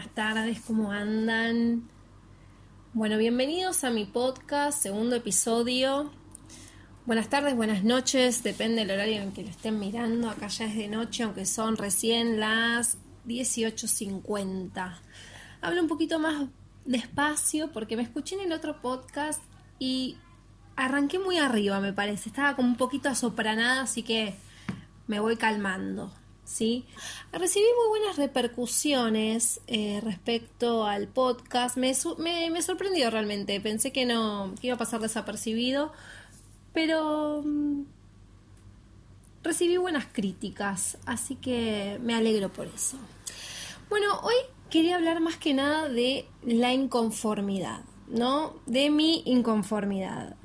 buenas tardes, ¿cómo andan? Bueno, bienvenidos a mi podcast, segundo episodio. Buenas tardes, buenas noches, depende del horario en que lo estén mirando. Acá ya es de noche, aunque son recién las 18.50. Hablo un poquito más despacio porque me escuché en el otro podcast y arranqué muy arriba, me parece. Estaba como un poquito asopranada, así que me voy calmando. ¿Sí? Recibí muy buenas repercusiones eh, respecto al podcast. Me, sorprendió realmente. Pensé que no iba a pasar desapercibido, pero mm, recibí buenas críticas, así que me alegro por eso. Bueno, hoy quería hablar más que nada de la inconformidad, ¿no? De mi inconformidad.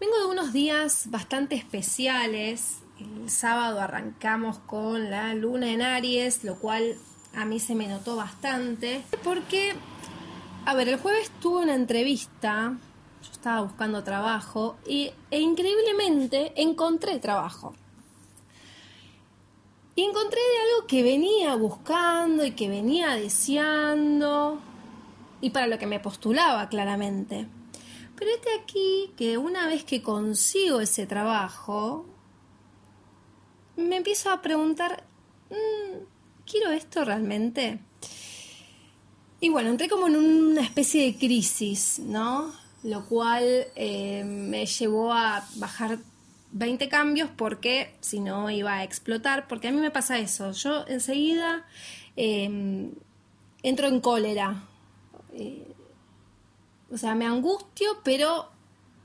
Vengo de unos días bastante especiales el sábado arrancamos con la luna en Aries, lo cual a mí se me notó bastante. Porque, a ver, el jueves tuve una entrevista, yo estaba buscando trabajo y, e increíblemente encontré trabajo. Y encontré de algo que venía buscando y que venía deseando y para lo que me postulaba claramente. Pero este aquí que una vez que consigo ese trabajo, me empiezo a preguntar, mm, ¿quiero esto realmente? Y bueno, entré como en una especie de crisis, ¿no? Lo cual eh, me llevó a bajar 20 cambios porque si no iba a explotar, porque a mí me pasa eso, yo enseguida em, entro en cólera, eh, o sea, me angustio, pero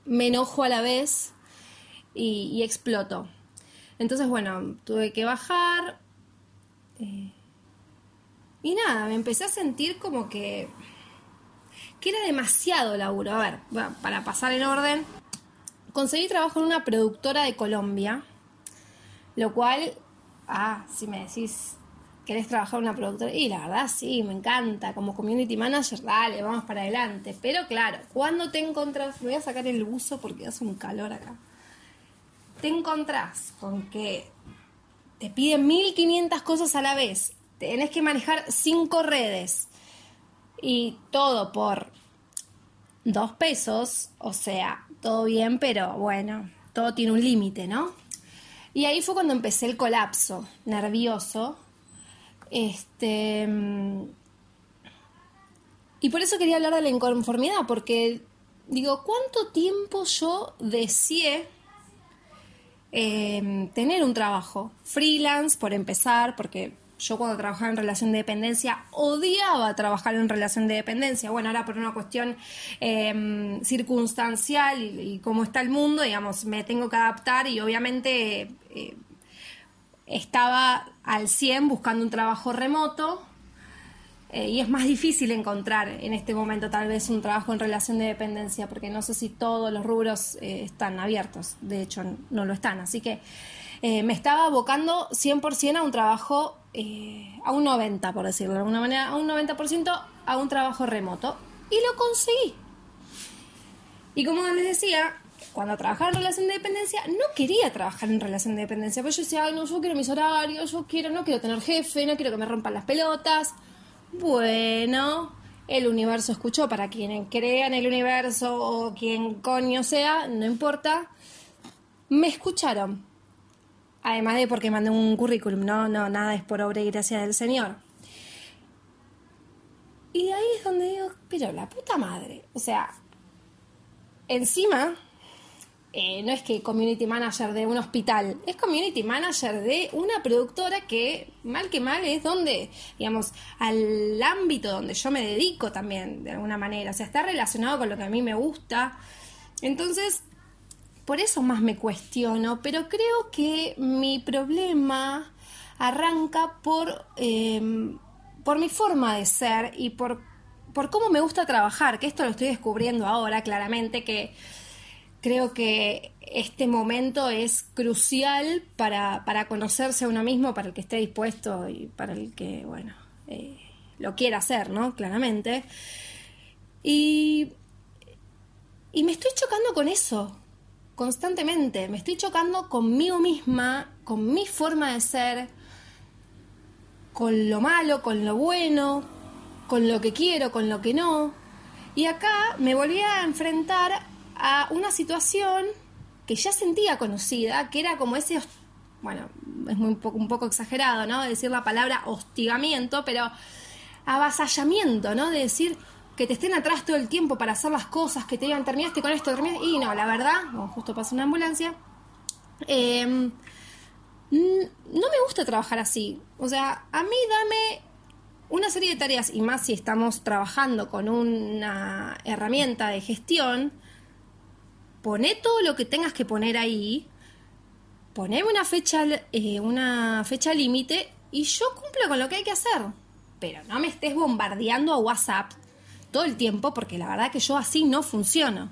me enojo a la vez y exploto. Entonces, bueno, tuve que bajar. Eh, y nada, me empecé a sentir como que, que era demasiado laburo. A ver, para pasar en orden, conseguí trabajo en una productora de Colombia, lo cual, ah, si me decís, ¿querés trabajar en una productora? Y la verdad, sí, me encanta. Como community manager, dale, vamos para adelante. Pero claro, cuando te encontrás, me voy a sacar el buzo porque hace un calor acá te encontrás con que te piden 1500 cosas a la vez, tenés que manejar cinco redes y todo por dos pesos, o sea, todo bien, pero bueno, todo tiene un límite, ¿no? Y ahí fue cuando empecé el colapso, nervioso. Este. Y por eso quería hablar de la inconformidad, porque digo, ¿cuánto tiempo yo deseé Em, tener un trabajo freelance, por empezar, porque yo cuando trabajaba en relación de dependencia odiaba trabajar en relación de dependencia. Bueno, ahora por una cuestión em, circunstancial y, cómo está el mundo, digamos, me tengo que adaptar y obviamente eh, estaba al 100 buscando un trabajo remoto eh, y es más difícil encontrar en este momento tal vez un trabajo en relación de dependencia, porque no sé si todos los rubros eh, están abiertos, de hecho no lo están. Así que eh, me estaba abocando 100% a un trabajo, a un 90%, por decirlo de alguna manera, a un 90% a un trabajo remoto. Y lo conseguí. Y como les decía, cuando trabajaba en relación de dependencia, no quería trabajar en relación de dependencia, porque yo decía, Ay, no, yo quiero mis horarios, yo quiero, no quiero tener jefe, no quiero que me rompan las pelotas. Bueno, el universo escuchó, para quien crea en el universo o quien coño sea, no importa, me escucharon. Además de porque mandé un currículum, no, no, nada es por obra y gracia del Señor. Y ahí es donde digo, pero la puta madre, o sea, encima eh, no es que community manager de un hospital, es community manager de una productora que, mal que mal, es donde, digamos, al ámbito donde yo me dedico también, de alguna manera. O sea, está relacionado con lo que a mí me gusta. Entonces, por eso más me cuestiono, pero creo que mi problema arranca por, em, por mi forma de ser y por, por cómo me gusta trabajar, que esto lo estoy descubriendo ahora claramente, que creo que este momento es crucial para, conocerse a uno mismo, para el que esté dispuesto y para el que, bueno, eh, lo quiera hacer, ¿no? Claramente. Y, y me estoy chocando con eso, constantemente. Me estoy chocando conmigo misma, con mi forma de ser, con lo malo, con lo bueno, con lo que quiero, con lo que no. Y acá me volví a enfrentar a una situación que ya sentía conocida, que era como ese, bueno, es muy, un poco exagerado, ¿no? Decir la palabra hostigamiento, pero avasallamiento, ¿no? De decir que te estén atrás todo el tiempo para hacer las cosas, que te digan, terminaste con esto, terminaste, y no, la verdad, justo pasa una ambulancia, em, no me gusta trabajar así. O sea, a mí dame una serie de tareas, y más si estamos trabajando con una herramienta de gestión, poné todo lo que tengas que poner ahí, poneme una fecha, eh, una fecha límite y yo cumplo con lo que hay que hacer. Pero no me estés bombardeando a WhatsApp todo el tiempo porque la verdad que yo así no funciono.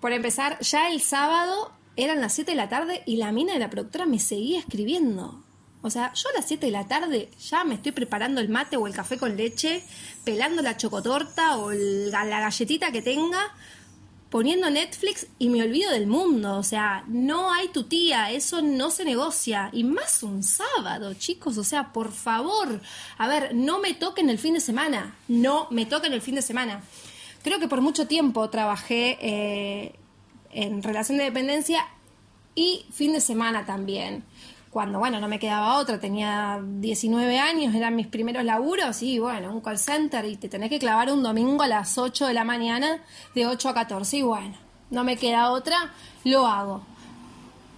Por empezar, ya el sábado eran las 7 de la tarde y la mina de la productora me seguía escribiendo. O sea, yo a las 7 de la tarde ya me estoy preparando el mate o el café con leche, pelando la chocotorta o la galletita que tenga, poniendo Netflix y me olvido del mundo. O sea, no hay tu tía, eso no se negocia. Y más un sábado, chicos. O sea, por favor. A ver, no me toquen el fin de semana. No me toquen el fin de semana. Creo que por mucho tiempo trabajé eh, en relación de dependencia y fin de semana también cuando, bueno, no me quedaba otra, tenía 19 años, eran mis primeros laburos, y bueno, un call center y te tenés que clavar un domingo a las 8 de la mañana, de 8 a 14, y bueno, no me queda otra, lo hago.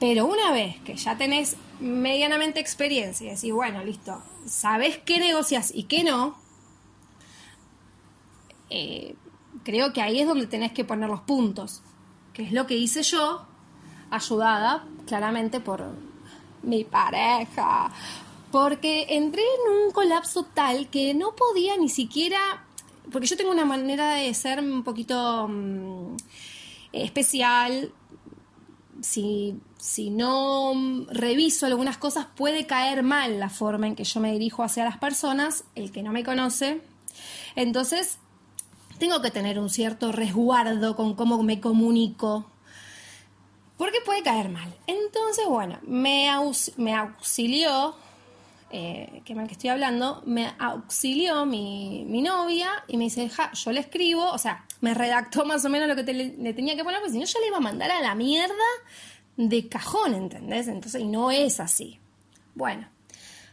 Pero una vez que ya tenés medianamente experiencia y decís, bueno, listo, sabes qué negocias y qué no, eh, creo que ahí es donde tenés que poner los puntos, que es lo que hice yo, ayudada claramente por, mi pareja, porque entré en un colapso tal que no podía ni siquiera, porque yo tengo una manera de ser un poquito mm, especial, si, si no reviso algunas cosas puede caer mal la forma en que yo me dirijo hacia las personas, el que no me conoce, entonces tengo que tener un cierto resguardo con cómo me comunico porque puede caer mal. Entonces, bueno, me, auxilió, eh, qué mal que estoy hablando, me auxilió mi, novia y me dice, ja, yo le escribo, o sea, me redactó más o menos lo que le, tenía que poner, porque si no, yo le iba a mandar a la mierda de cajón, ¿entendés? Entonces, y no es así. Bueno,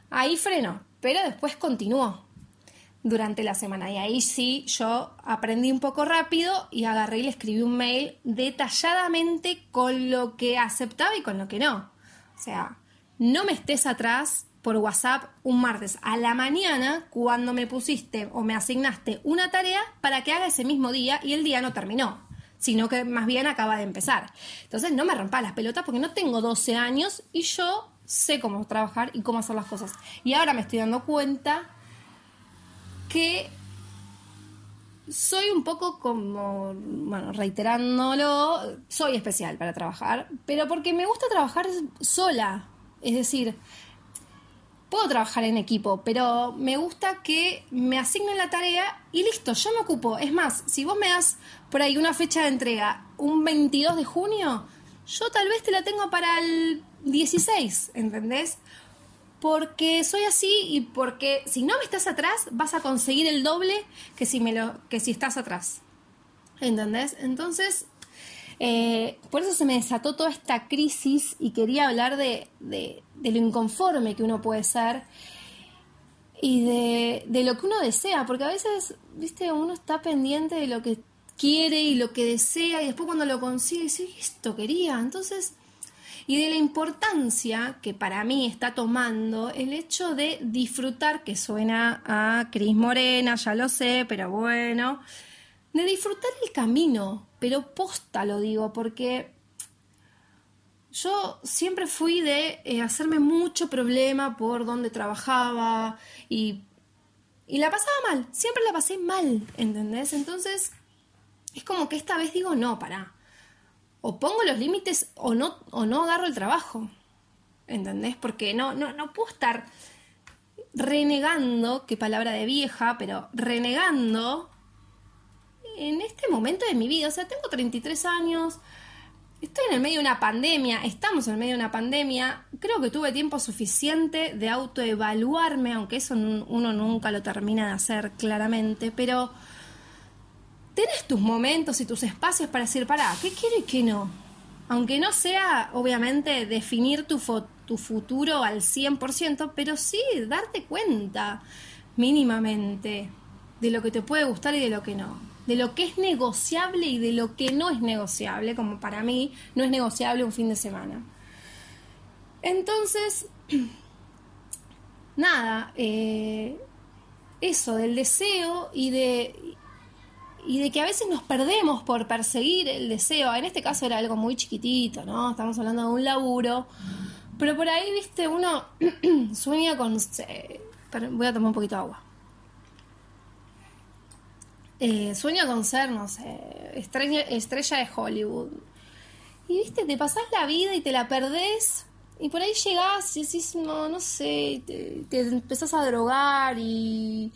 ahí frenó, pero después continuó durante la semana. Y ahí sí yo aprendí un poco rápido y agarré y le escribí un mail detalladamente con lo que aceptaba y con lo que no. O sea, no me estés atrás por WhatsApp un martes a la mañana cuando me pusiste o me asignaste una tarea para que haga ese mismo día y el día no terminó, sino que más bien acaba de empezar. Entonces no me rompa las pelotas porque no tengo 12 años y yo sé cómo trabajar y cómo hacer las cosas. Y ahora me estoy dando cuenta que soy un poco como, bueno, reiterándolo, soy especial para trabajar, pero porque me gusta trabajar sola. Es decir, puedo trabajar en equipo, pero me gusta que me asignen la tarea y listo, yo me ocupo. Es más, si vos me das por ahí una fecha de entrega, un 22 de junio, yo tal vez te la tengo para el 16, ¿entendés? Porque soy así y porque si no me estás atrás vas a conseguir el doble que si, me lo, que si estás atrás. ¿Entendés? Entonces, eh, por eso se me desató toda esta crisis y quería hablar de, de, lo inconforme que uno puede ser y de, de, lo que uno desea, porque a veces, viste, uno está pendiente de lo que quiere y lo que desea y después cuando lo consigue dice, esto quería. Entonces, y de la importancia que para mí está tomando el hecho de disfrutar, que suena a Cris Morena, ya lo sé, pero bueno, de disfrutar el camino, pero posta lo digo, porque yo siempre fui de eh, hacerme mucho problema por donde trabajaba y, y la pasaba mal, siempre la pasé mal, ¿entendés? Entonces, es como que esta vez digo, no, para o pongo los límites o no, o no agarro el trabajo. ¿Entendés? Porque no, no, no puedo estar renegando, qué palabra de vieja, pero renegando en este momento de mi vida. O sea, tengo 33 años, estoy en el medio de una pandemia, estamos en el medio de una pandemia, creo que tuve tiempo suficiente de autoevaluarme, aunque eso uno nunca lo termina de hacer claramente, pero tenés tus momentos y tus espacios para decir, pará, ¿qué quiero y qué no? Aunque no sea, obviamente, definir tu, tu futuro al 100%, pero sí darte cuenta mínimamente de lo que te puede gustar y de lo que no. De lo que es negociable y de lo que no es negociable, como para mí no es negociable un fin de semana. Entonces, nada, eh, eso del deseo y de, y de que a veces nos perdemos por perseguir el deseo. En este caso era algo muy chiquitito, ¿no? Estamos hablando de un laburo. Pero por ahí, viste, uno sueña con... voy a tomar un poquito de agua. Eh, sueña con ser, no sé, estrella, estrella de Hollywood. Y viste, te pasás la vida y te la perdés. Y por ahí llegás y decís, no, no sé, te, te empezás a drogar y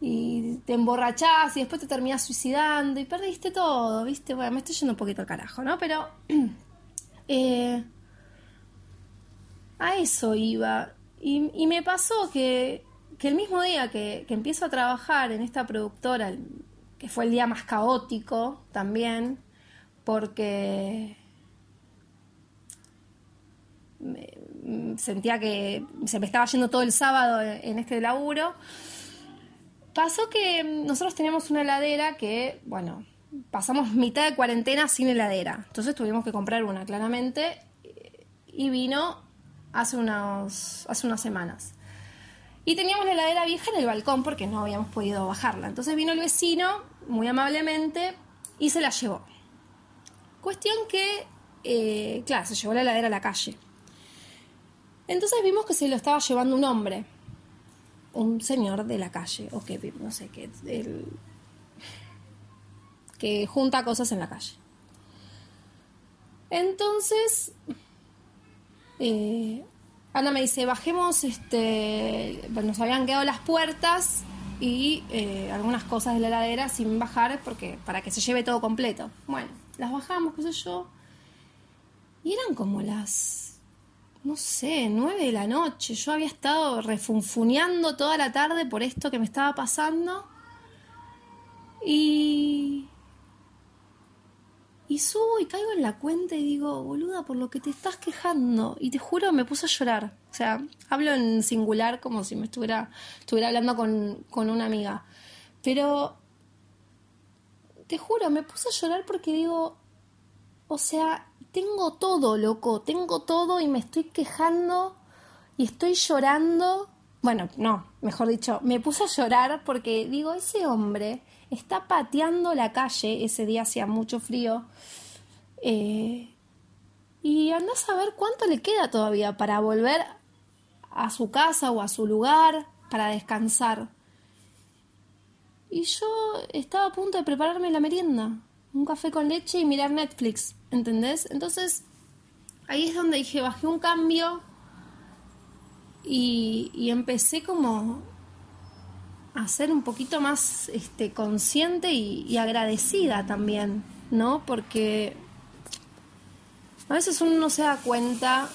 y te emborrachás y después te terminás suicidando y perdiste todo, ¿viste? Bueno, me estoy yendo un poquito al carajo, ¿no? Pero eh, a eso iba. Y, me pasó que, el mismo día que, que, empiezo a trabajar en esta productora, que fue el día más caótico también, porque sentía que se me estaba yendo todo el sábado en este laburo, Pasó que nosotros teníamos una heladera que, bueno, pasamos mitad de cuarentena sin heladera. Entonces tuvimos que comprar una, claramente. Y vino hace, unos, hace unas semanas. Y teníamos la heladera vieja en el balcón porque no habíamos podido bajarla. Entonces vino el vecino, muy amablemente, y se la llevó. Cuestión que, eh, claro, se llevó la heladera a la calle. Entonces vimos que se lo estaba llevando un hombre un señor de la calle, o que, no sé, que, que junta cosas en la calle. Entonces, eh, Ana me dice, bajemos, este, nos habían quedado las puertas y eh, algunas cosas de la heladera sin bajar porque para que se lleve todo completo. Bueno, las bajamos, qué sé yo. Y eran como las no sé, nueve de la noche. Yo había estado refunfuneando toda la tarde por esto que me estaba pasando. Y. Y subo y caigo en la cuenta y digo, boluda, por lo que te estás quejando. Y te juro, me puse a llorar. O sea, hablo en singular como si me estuviera, estuviera hablando con, con una amiga. Pero. Te juro, me puse a llorar porque digo. O sea, tengo todo, loco, tengo todo y me estoy quejando y estoy llorando. Bueno, no, mejor dicho, me puse a llorar porque digo, ese hombre está pateando la calle, ese día hacía mucho frío, eh, y andás a ver cuánto le queda todavía para volver a su casa o a su lugar para descansar. Y yo estaba a punto de prepararme la merienda, un café con leche y mirar Netflix. ¿Entendés? Entonces, ahí es donde dije, bajé un cambio y, empecé como a ser un poquito más este, consciente y, agradecida también, ¿no? Porque a veces uno no se da cuenta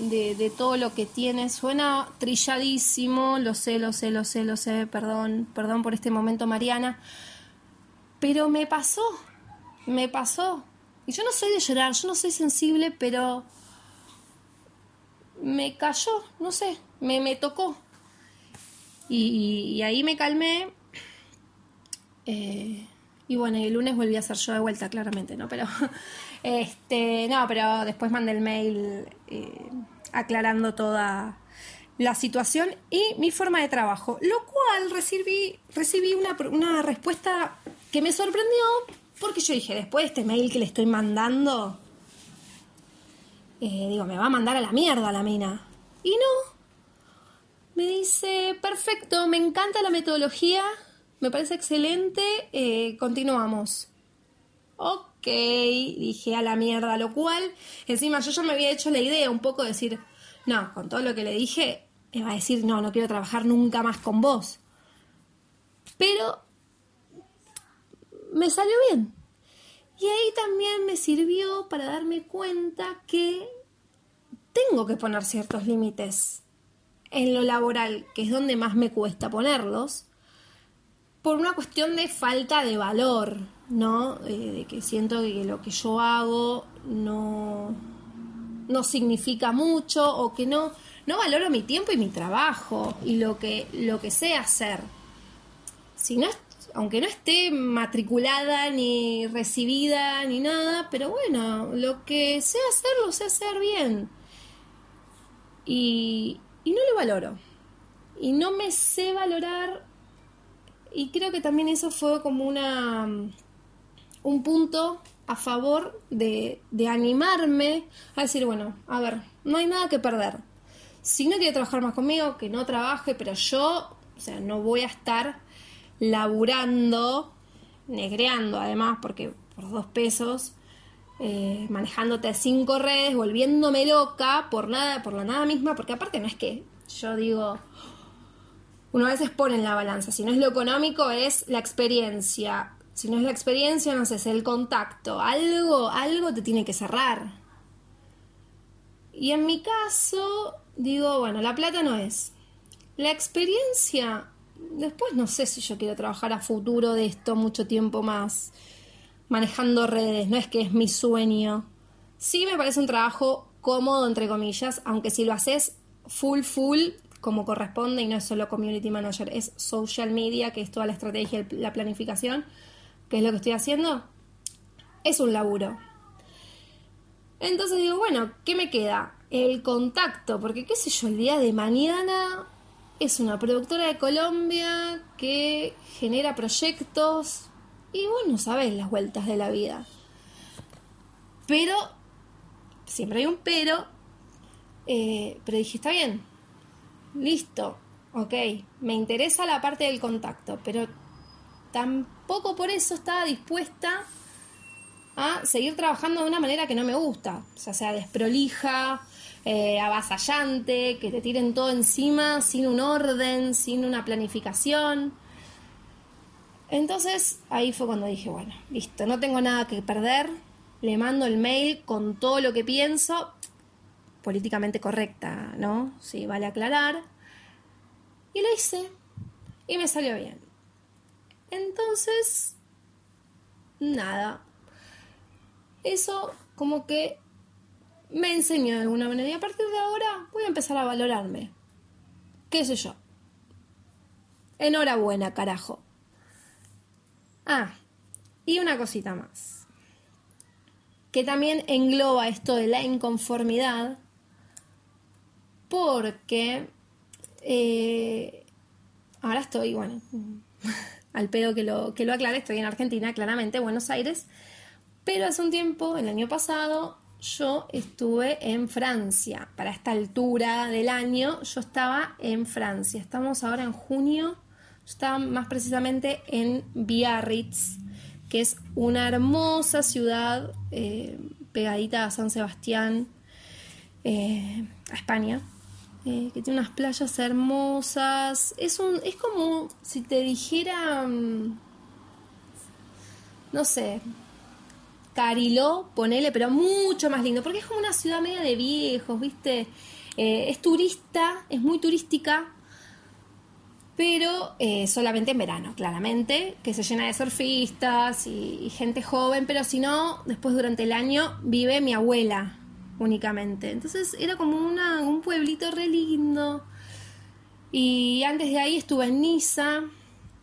de, de, todo lo que tiene. Suena trilladísimo, lo sé, lo sé, lo sé, lo sé, perdón, perdón por este momento, Mariana. Pero me pasó, me pasó. Y yo no soy de llorar, yo no soy sensible, pero me cayó, no sé, me, me tocó. Y, ahí me calmé. Eh, y bueno, el lunes volví a ser yo de vuelta, claramente, ¿no? Pero, este, no, pero después mandé el mail eh, aclarando toda la situación y mi forma de trabajo, lo cual recibí, recibí una, una respuesta que me sorprendió porque yo dije, después de este mail que le estoy mandando, eh, digo, me va a mandar a la mierda la mina. Y no. Me dice, perfecto, me encanta la metodología, me parece excelente, eh, continuamos. Ok, dije a la mierda, lo cual, encima yo ya me había hecho la idea un poco de decir, no, con todo lo que le dije, me va a decir, no, no quiero trabajar nunca más con vos. Pero me salió bien. Y ahí también me sirvió para darme cuenta que tengo que poner ciertos límites en lo laboral, que es donde más me cuesta ponerlos, por una cuestión de falta de valor, ¿no? Eh, de que siento que lo que yo hago no, no significa mucho o que no, no valoro mi tiempo y mi trabajo y lo que, lo que sé hacer. Si no, aunque no esté matriculada ni recibida ni nada, pero bueno, lo que sé hacer lo sé hacer bien. Y, no lo valoro. Y no me sé valorar. Y creo que también eso fue como una un punto a favor de, de animarme a decir, bueno, a ver, no hay nada que perder. Si no quiere trabajar más conmigo, que no trabaje, pero yo, o sea, no voy a estar laburando, negreando además, porque por dos pesos, eh, manejándote cinco redes, volviéndome loca por nada, por la nada misma, porque aparte no es que yo digo, uno a veces pone la balanza, si no es lo económico, es la experiencia. Si no es la experiencia, no sé, es el contacto. Algo, algo te tiene que cerrar. Y en mi caso, digo, bueno, la plata no es. La experiencia, después no sé si yo quiero trabajar a futuro de esto mucho tiempo más manejando redes, no es que es mi sueño. Sí me parece un trabajo cómodo, entre comillas, aunque si lo haces full, full, como corresponde, y no es solo community manager, es social media, que es toda la estrategia, la planificación, que es lo que estoy haciendo, es un laburo. Entonces digo, bueno, ¿qué me queda? El contacto, porque qué sé yo, el día de mañana es una productora de Colombia que genera proyectos y bueno, sabes las vueltas de la vida. Pero, siempre hay un pero, eh, pero dije, está bien, listo, ok, me interesa la parte del contacto, pero tampoco por eso estaba dispuesta a seguir trabajando de una manera que no me gusta, o sea, sea desprolija, eh, avasallante, que te tiren todo encima sin un orden, sin una planificación. Entonces ahí fue cuando dije, bueno, listo, no tengo nada que perder, le mando el mail con todo lo que pienso, políticamente correcta, ¿no? Sí, vale aclarar. Y lo hice y me salió bien. Entonces, nada. Eso como que me enseñó de alguna manera y a partir de ahora voy a empezar a valorarme. ¿Qué sé yo? Enhorabuena, carajo. Ah, y una cosita más, que también engloba esto de la inconformidad, porque eh, ahora estoy, bueno, al pedo que lo, que lo aclare, estoy en Argentina, claramente, Buenos Aires, pero hace un tiempo, el año pasado, yo estuve en Francia. Para esta altura del año, yo estaba en Francia. Estamos ahora en junio estaba más precisamente en Biarritz, que es una hermosa ciudad eh, pegadita a San Sebastián, eh, a España, eh, que tiene unas playas hermosas. Es, un, es como si te dijera, mm, no sé, Cariló, ponele, pero mucho más lindo, porque es como una ciudad media de viejos, ¿viste? es turista, es muy turística, pero eh, solamente en verano, claramente, que se llena de surfistas y, gente joven, pero si no, después durante el año vive mi abuela únicamente. Entonces era como una, un pueblito re lindo. Y antes de ahí estuve en Niza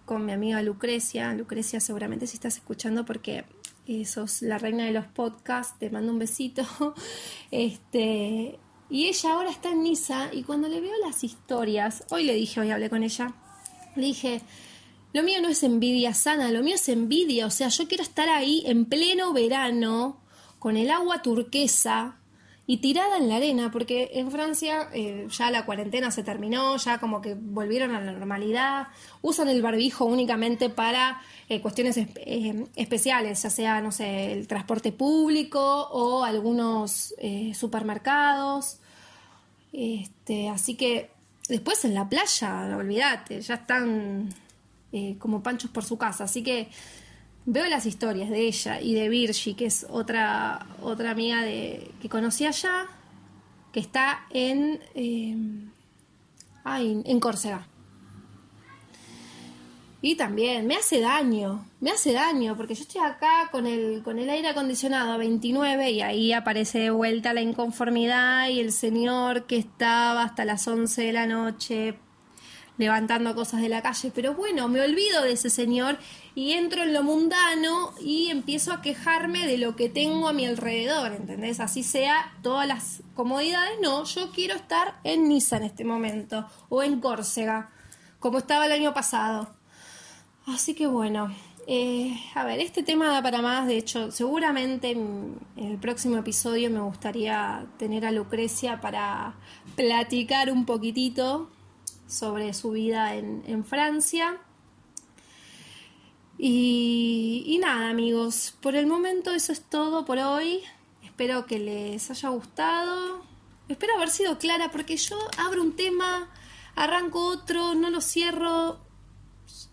con mi amiga Lucrecia. Lucrecia, seguramente si estás escuchando porque eh, sos la reina de los podcasts, te mando un besito. Este, y ella ahora está en Niza y cuando le veo las historias, hoy le dije, hoy hablé con ella, le dije, lo mío no es envidia sana, lo mío es envidia, o sea, yo quiero estar ahí en pleno verano, con el agua turquesa y tirada en la arena, porque en Francia eh, ya la cuarentena se terminó, ya como que volvieron a la normalidad, usan el barbijo únicamente para eh, cuestiones eh, especiales, ya sea, no sé, el transporte público o algunos supermercados. Este, así que después en la playa, olvídate, ya están como panchos por su casa. Así que veo las historias de ella y de Virgi, que es otra, otra amiga de, que conocí allá, que está en, eh, en Córcega. Y también me hace daño, me hace daño, porque yo estoy acá con el, con el aire acondicionado a 29 y ahí aparece de vuelta la inconformidad y el señor que estaba hasta las 11 de la noche levantando cosas de la calle. Pero bueno, me olvido de ese señor y entro en lo mundano y empiezo a quejarme de lo que tengo a mi alrededor, ¿entendés? Así sea todas las comodidades. No, yo quiero estar en Niza en este momento o en Córcega, como estaba el año pasado. Así que bueno, eh, a ver, este tema da para más, de hecho, seguramente en, el próximo episodio me gustaría tener a Lucrecia para platicar un poquitito sobre su vida en, Francia. Y, nada, amigos, por el momento eso es todo por hoy. Espero que les haya gustado. Espero haber sido clara porque yo abro un tema, arranco otro, no lo cierro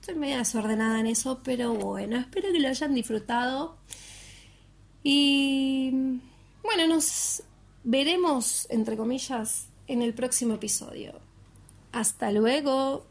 Estoy medio desordenada en eso, pero bueno, espero que lo hayan disfrutado. Y bueno, nos veremos, entre comillas, en el próximo episodio. Hasta luego.